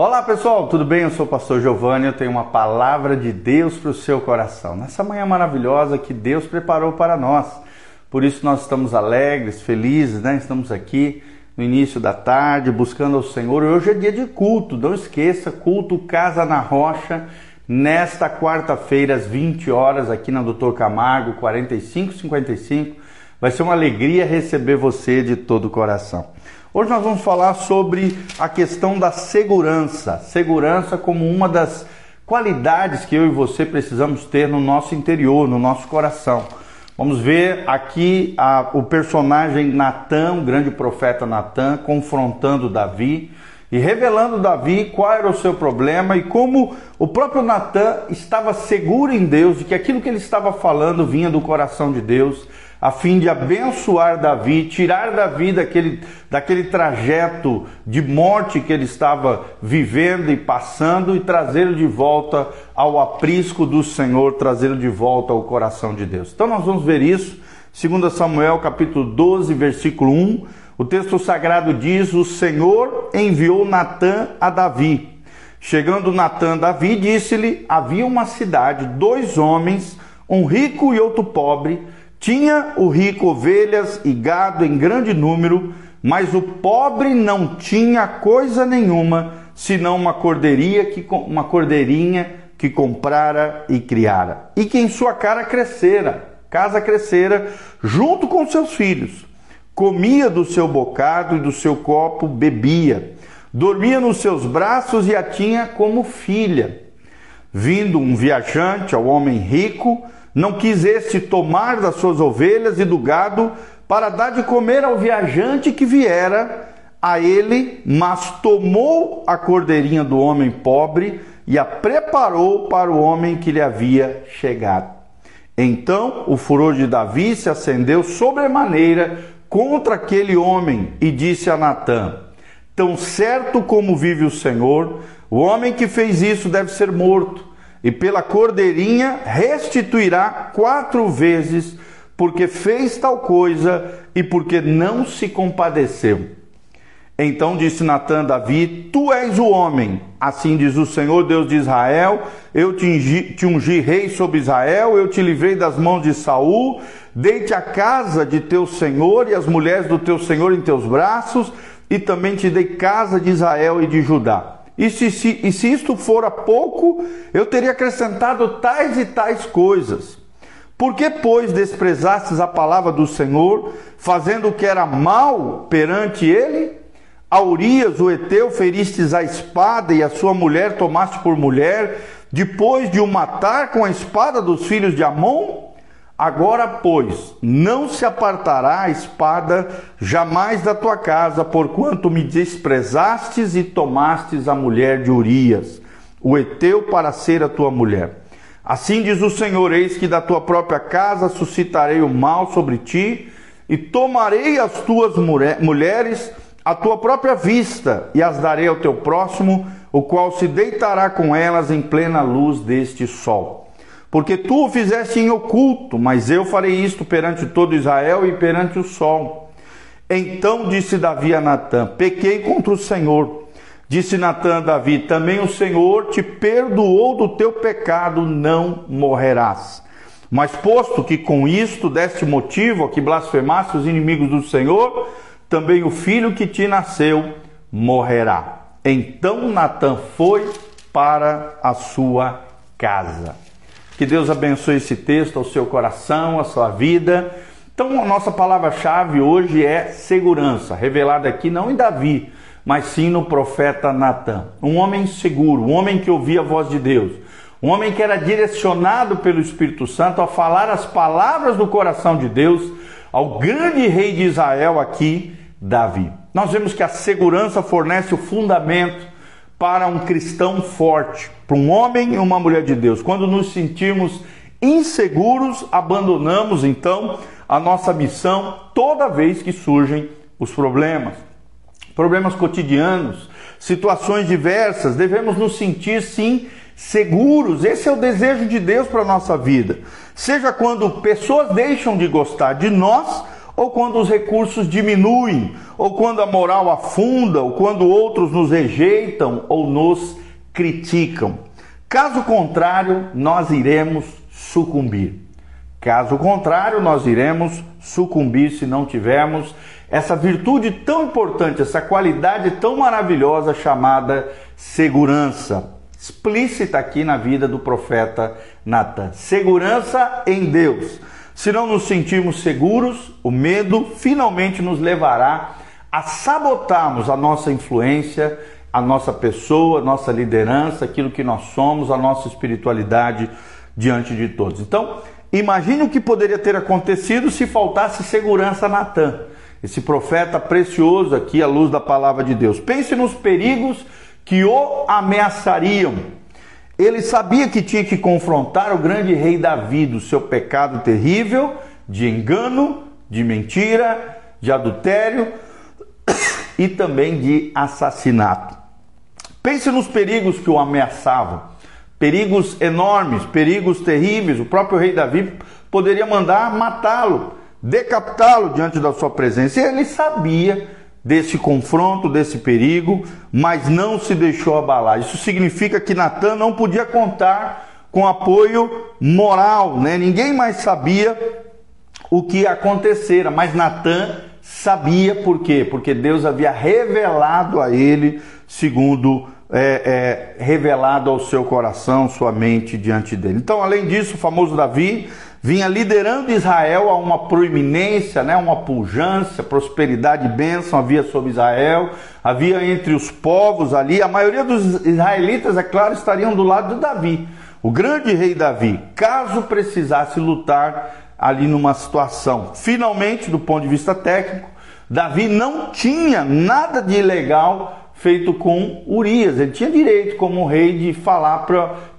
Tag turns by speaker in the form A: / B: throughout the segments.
A: Olá pessoal, tudo bem? Eu sou o pastor Giovanni, eu tenho uma palavra de Deus para o seu coração. Nessa manhã maravilhosa que Deus preparou para nós. Por isso nós estamos alegres, felizes, né? Estamos aqui no início da tarde buscando ao Senhor. Hoje é dia de culto, não esqueça, culto Casa na Rocha, nesta quarta-feira às 20 horas aqui na Doutor Camargo, 4555. Vai ser uma alegria receber você de todo o coração. Hoje nós vamos falar sobre a questão da segurança. Segurança como uma das qualidades que eu e você precisamos ter no nosso interior, no nosso coração. Vamos ver aqui a, o personagem Natan, o grande profeta Natan, confrontando Davi e revelando Davi qual era o seu problema e como o próprio Natan estava seguro em Deus de que aquilo que ele estava falando vinha do coração de Deus a fim de abençoar Davi, tirar Davi daquele, daquele trajeto de morte que ele estava vivendo e passando e trazê-lo de volta ao aprisco do Senhor, trazê-lo de volta ao coração de Deus. Então nós vamos ver isso, 2 Samuel capítulo 12, versículo 1. O texto sagrado diz: O Senhor enviou Natã a Davi. Chegando Natã Davi, disse-lhe: Havia uma cidade, dois homens, um rico e outro pobre tinha o rico ovelhas e gado em grande número, mas o pobre não tinha coisa nenhuma, senão uma cordeirinha que, uma cordeirinha que comprara e criara, e que em sua cara crescera, casa crescera, junto com seus filhos. Comia do seu bocado e do seu copo bebia, dormia nos seus braços e a tinha como filha. Vindo um viajante ao homem rico, não quis este tomar das suas ovelhas e do gado para dar de comer ao viajante que viera a ele, mas tomou a cordeirinha do homem pobre e a preparou para o homem que lhe havia chegado. Então o furor de Davi se acendeu sobremaneira contra aquele homem e disse a Natã: Tão certo como vive o Senhor, o homem que fez isso deve ser morto e pela cordeirinha restituirá quatro vezes, porque fez tal coisa e porque não se compadeceu. Então disse Natã a Davi: Tu és o homem. Assim diz o Senhor, Deus de Israel: Eu te ungi, te ungi rei sobre Israel, eu te livrei das mãos de Saul, dei-te a casa de teu senhor e as mulheres do teu senhor em teus braços, e também te dei casa de Israel e de Judá. E se, se, e se isto fora pouco, eu teria acrescentado tais e tais coisas. Por que, pois, desprezastes a palavra do Senhor, fazendo o que era mal perante ele? A Urias, o Eteu, feristes a espada e a sua mulher tomaste por mulher, depois de o matar com a espada dos filhos de Amon? Agora, pois, não se apartará a espada jamais da tua casa, porquanto me desprezastes e tomastes a mulher de Urias, o Eteu, para ser a tua mulher. Assim diz o Senhor: Eis que da tua própria casa suscitarei o mal sobre ti, e tomarei as tuas mulheres à tua própria vista, e as darei ao teu próximo, o qual se deitará com elas em plena luz deste sol. Porque tu o fizeste em oculto, mas eu farei isto perante todo Israel e perante o sol. Então disse Davi a Natã: Pequei contra o Senhor. Disse Natã a Davi: Também o Senhor te perdoou do teu pecado, não morrerás. Mas posto que com isto deste motivo a que blasfemaste os inimigos do Senhor, também o filho que te nasceu morrerá. Então Natã foi para a sua casa. Que Deus abençoe esse texto ao seu coração, à sua vida. Então, a nossa palavra-chave hoje é segurança, revelada aqui não em Davi, mas sim no profeta Natan. Um homem seguro, um homem que ouvia a voz de Deus, um homem que era direcionado pelo Espírito Santo a falar as palavras do coração de Deus ao grande rei de Israel aqui, Davi. Nós vemos que a segurança fornece o fundamento para um cristão forte, para um homem e uma mulher de Deus. Quando nos sentirmos inseguros, abandonamos então a nossa missão toda vez que surgem os problemas. Problemas cotidianos, situações diversas, devemos nos sentir sim seguros. Esse é o desejo de Deus para a nossa vida. Seja quando pessoas deixam de gostar de nós ou quando os recursos diminuem, ou quando a moral afunda, ou quando outros nos rejeitam ou nos criticam. Caso contrário, nós iremos sucumbir. Caso contrário, nós iremos sucumbir se não tivermos essa virtude tão importante, essa qualidade tão maravilhosa chamada segurança, explícita aqui na vida do profeta Natan. Segurança em Deus. Se não nos sentirmos seguros, o medo finalmente nos levará a sabotarmos a nossa influência, a nossa pessoa, a nossa liderança, aquilo que nós somos, a nossa espiritualidade diante de todos. Então, imagine o que poderia ter acontecido se faltasse segurança a Natan esse profeta precioso aqui à luz da palavra de Deus. Pense nos perigos que o ameaçariam. Ele sabia que tinha que confrontar o grande rei Davi do seu pecado terrível de engano, de mentira, de adultério e também de assassinato. Pense nos perigos que o ameaçavam. Perigos enormes, perigos terríveis. O próprio rei Davi poderia mandar matá-lo decapitá-lo diante da sua presença. E ele sabia desse confronto, desse perigo, mas não se deixou abalar. Isso significa que Natan não podia contar com apoio moral, né? Ninguém mais sabia o que acontecera, mas Natan sabia por quê? Porque Deus havia revelado a ele, segundo é, é, revelado ao seu coração, sua mente diante dele. Então, além disso, o famoso Davi vinha liderando Israel a uma proeminência, né, uma pujança, prosperidade e bênção havia sobre Israel, havia entre os povos ali, a maioria dos israelitas, é claro, estariam do lado de Davi, o grande rei Davi, caso precisasse lutar ali numa situação. Finalmente, do ponto de vista técnico, Davi não tinha nada de ilegal feito com Urias. Ele tinha direito, como rei, de falar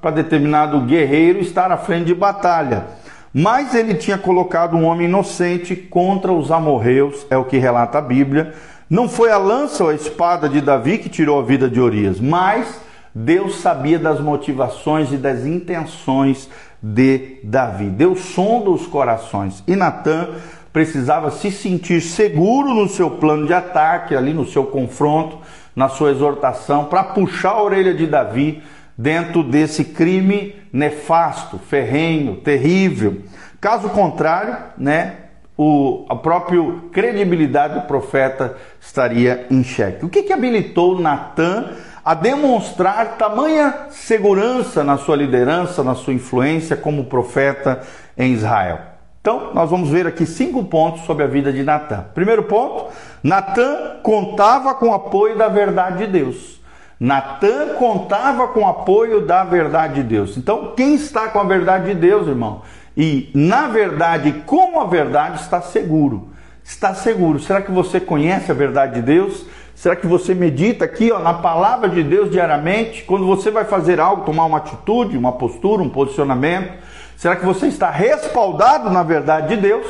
A: para determinado guerreiro estar à frente de batalha. Mas ele tinha colocado um homem inocente contra os amorreus, é o que relata a Bíblia. Não foi a lança ou a espada de Davi que tirou a vida de Urias, mas Deus sabia das motivações e das intenções de Davi. Deus sonda os corações. E Natan precisava se sentir seguro no seu plano de ataque, ali no seu confronto, na sua exortação, para puxar a orelha de Davi dentro desse crime nefasto, ferrenho, terrível. Caso contrário, né, o, a própria credibilidade do profeta estaria em xeque. O que, que habilitou Natan a demonstrar tamanha segurança na sua liderança, na sua influência como profeta em Israel? Então, nós vamos ver aqui cinco pontos sobre a vida de Natan. Primeiro ponto, Natan contava com o apoio da verdade de Deus. Natan contava com o apoio da verdade de Deus. Então, quem está com a verdade de Deus, irmão? E na verdade, com a verdade, está seguro. Está seguro. Será que você conhece a verdade de Deus? Será que você medita aqui ó, na palavra de Deus diariamente? Quando você vai fazer algo, tomar uma atitude, uma postura, um posicionamento? Será que você está respaldado na verdade de Deus?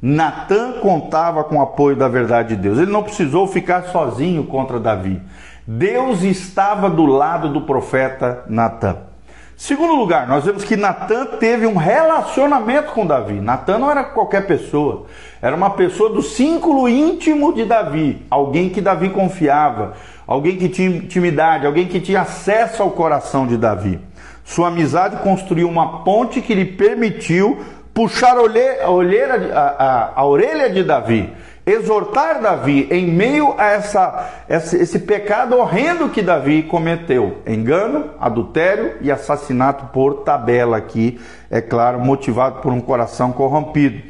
A: Natan contava com o apoio da verdade de Deus. Ele não precisou ficar sozinho contra Davi. Deus estava do lado do profeta Natan. Segundo lugar, nós vemos que Natan teve um relacionamento com Davi. Natan não era qualquer pessoa, era uma pessoa do círculo íntimo de Davi, alguém que Davi confiava, alguém que tinha intimidade, alguém que tinha acesso ao coração de Davi. Sua amizade construiu uma ponte que lhe permitiu puxar a, olheira, a, a, a orelha de Davi exortar Davi em meio a essa, esse, pecado horrendo que Davi cometeu: engano, adultério e assassinato por tabela, aqui, é claro, motivado por um coração corrompido.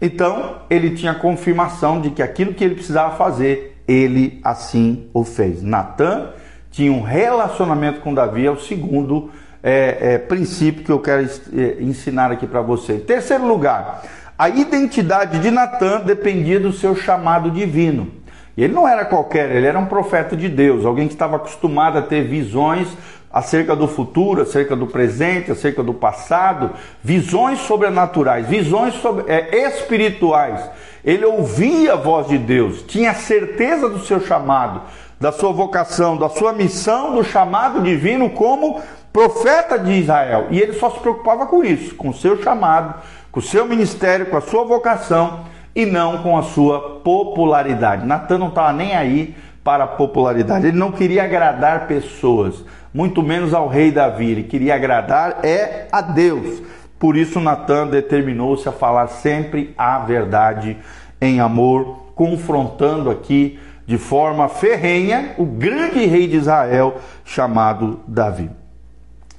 A: Então, ele tinha confirmação de que aquilo que ele precisava fazer, ele assim o fez. Natan tinha um relacionamento com Davi, é o segundo é, é, princípio que eu quero é, ensinar aqui para você. Terceiro lugar, a identidade de Natan dependia do seu chamado divino. Ele não era qualquer, ele era um profeta de Deus, alguém que estava acostumado a ter visões acerca do futuro, acerca do presente, acerca do passado, visões sobrenaturais, visões sobre, é, espirituais. Ele ouvia a voz de Deus, tinha certeza do seu chamado, da sua vocação, da sua missão, do chamado divino como profeta de Israel. E ele só se preocupava com isso, com o seu chamado, com o seu ministério, com a sua vocação e não com a sua popularidade. Natan não estava nem aí para a popularidade. Ele não queria agradar pessoas, muito menos ao rei Davi. Ele queria agradar é a Deus. Por isso Natan determinou-se a falar sempre a verdade em amor, confrontando aqui de forma ferrenha o grande rei de Israel chamado Davi.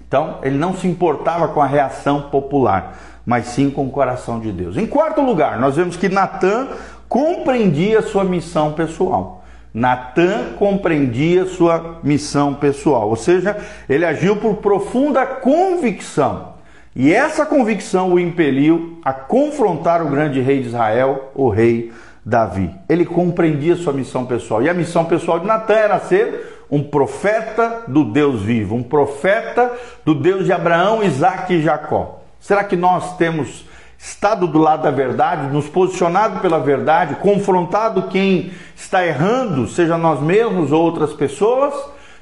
A: Então, ele não se importava com a reação popular, mas sim com o coração de Deus. Em quarto lugar, nós vemos que Natan compreendia sua missão pessoal. Natan compreendia sua missão pessoal, ou seja, ele agiu por profunda convicção. E essa convicção o impeliu a confrontar o grande rei de Israel, o rei Davi. Ele compreendia sua missão pessoal. E a missão pessoal de Natan era ser um profeta do Deus vivo, um profeta do Deus de Abraão, Isaac e Jacó. Será que nós temos estado do lado da verdade, nos posicionado pela verdade, confrontado quem está errando, seja nós mesmos ou outras pessoas?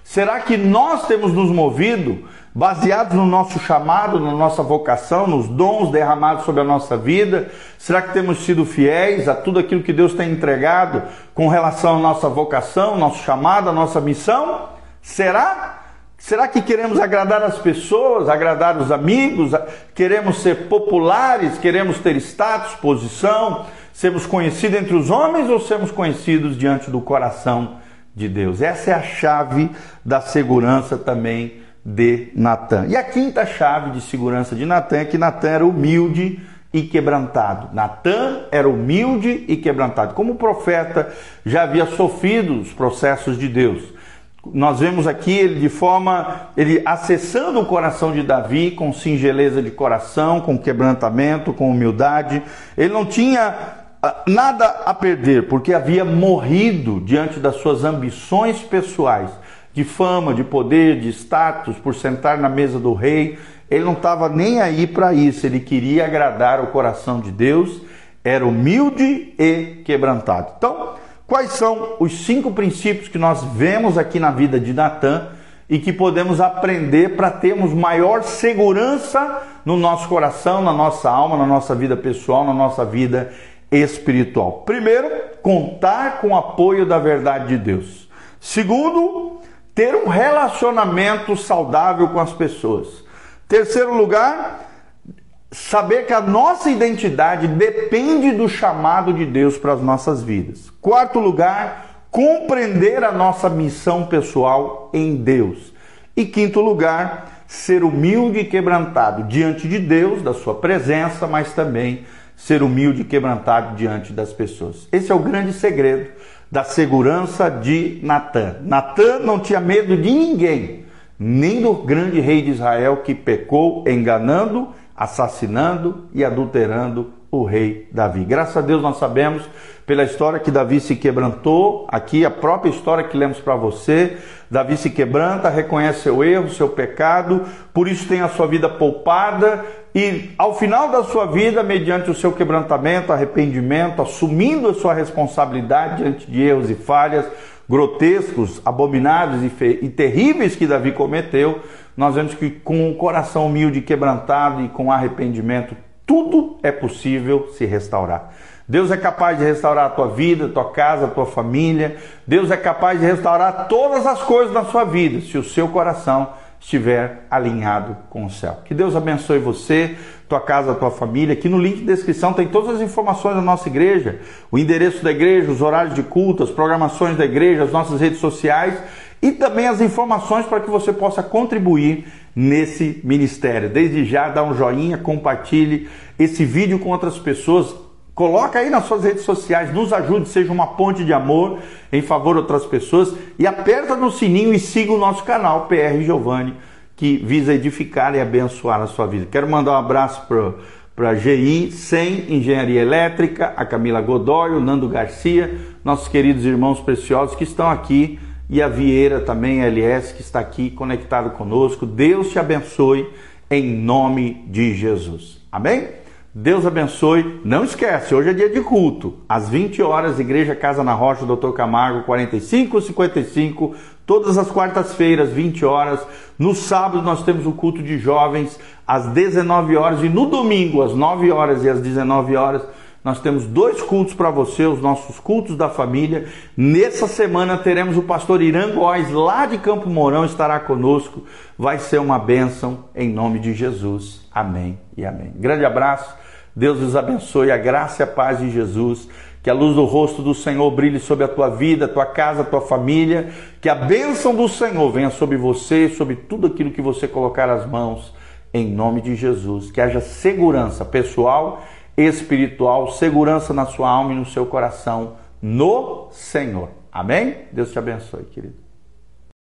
A: Será que nós temos nos movido baseados no nosso chamado, na nossa vocação, nos dons derramados sobre a nossa vida? Será que temos sido fiéis a tudo aquilo que Deus tem entregado com relação à nossa vocação, nosso chamado, a nossa missão? Será? Será que queremos agradar as pessoas, agradar os amigos? Queremos ser populares? Queremos ter status, posição? Sermos conhecidos entre os homens ou sermos conhecidos diante do coração de Deus? Essa é a chave da segurança também de Natan. E a quinta chave de segurança de Natan é que Natan era humilde e quebrantado. Natan era humilde e quebrantado. Como o profeta já havia sofrido os processos de Deus nós vemos aqui ele de forma, ele acessando o coração de Davi com singeleza de coração, com quebrantamento, com humildade. Ele não tinha ah, nada a perder, porque havia morrido diante das suas ambições pessoais, de fama, de poder, de status, por sentar na mesa do rei. Ele não estava nem aí para isso, ele queria agradar o coração de Deus, era humilde e quebrantado. Então, Quais são os cinco princípios que nós vemos aqui na vida de Natan e que podemos aprender para termos maior segurança no nosso coração, na nossa alma, na nossa vida pessoal, na nossa vida espiritual? Primeiro, contar com o apoio da verdade de Deus. Segundo, ter um relacionamento saudável com as pessoas. Terceiro lugar, saber que a nossa identidade depende do chamado de Deus para as nossas vidas. Quarto lugar, compreender a nossa missão pessoal em Deus. E quinto lugar, ser humilde e quebrantado diante de Deus, da sua presença, mas também ser humilde e quebrantado diante das pessoas. Esse é o grande segredo da segurança de Natã. Natã não tinha medo de ninguém, nem do grande rei de Israel que pecou enganando assassinando e adulterando o rei Davi. Graças a Deus nós sabemos pela história que Davi se quebrantou, aqui a própria história que lemos para você. Davi se quebranta, reconhece seu erro, seu pecado, por isso tem a sua vida poupada e ao final da sua vida, mediante o seu quebrantamento, arrependimento, assumindo a sua responsabilidade diante de erros e falhas grotescos, abomináveis e, e terríveis que Davi cometeu, nós vemos que com um coração humilde, quebrantado e com arrependimento, tudo é possível se restaurar. Deus é capaz de restaurar a tua vida, a tua casa, a tua família. Deus é capaz de restaurar todas as coisas na sua vida, se o seu coração estiver alinhado com o céu. Que Deus abençoe você, tua casa, tua família. Aqui no link de descrição tem todas as informações da nossa igreja, o endereço da igreja, os horários de culto, as programações da igreja, as nossas redes sociais e também as informações para que você possa contribuir nesse ministério. Desde já, dá um joinha, compartilhe esse vídeo com outras pessoas. Coloca aí nas suas redes sociais, nos ajude, seja uma ponte de amor em favor de outras pessoas e aperta no sininho e siga o nosso canal PR Giovanni, que visa edificar e abençoar a sua vida. Quero mandar um abraço para para GI, sem Engenharia Elétrica, a Camila Godoy, o Nando Garcia, nossos queridos irmãos preciosos que estão aqui e a Vieira também, a LS, que está aqui conectado conosco. Deus te abençoe em nome de Jesus. Amém? Deus abençoe. Não esquece, hoje é dia de culto. Às 20 horas, Igreja Casa na Rocha, Dr. Camargo, 4555, todas as quartas-feiras, 20 horas. No sábado nós temos o culto de jovens às 19 horas e no domingo às 9 horas e às 19 horas Nós temos dois cultos para você, os nossos cultos da família. Nessa semana teremos o pastor Irã Góes, lá de Campo Mourão, estará conosco. Vai ser uma bênção em nome de Jesus. Amém e amém. Grande abraço. Deus os abençoe. A graça e a paz de Jesus. Que a luz do rosto do Senhor brilhe sobre a tua vida, tua casa, tua família. Que a bênção do Senhor venha sobre você, sobre tudo aquilo que você colocar as mãos, em nome de Jesus. Que haja segurança pessoal espiritual, segurança na sua alma e no seu coração, no Senhor. Amém? Deus te abençoe, querido.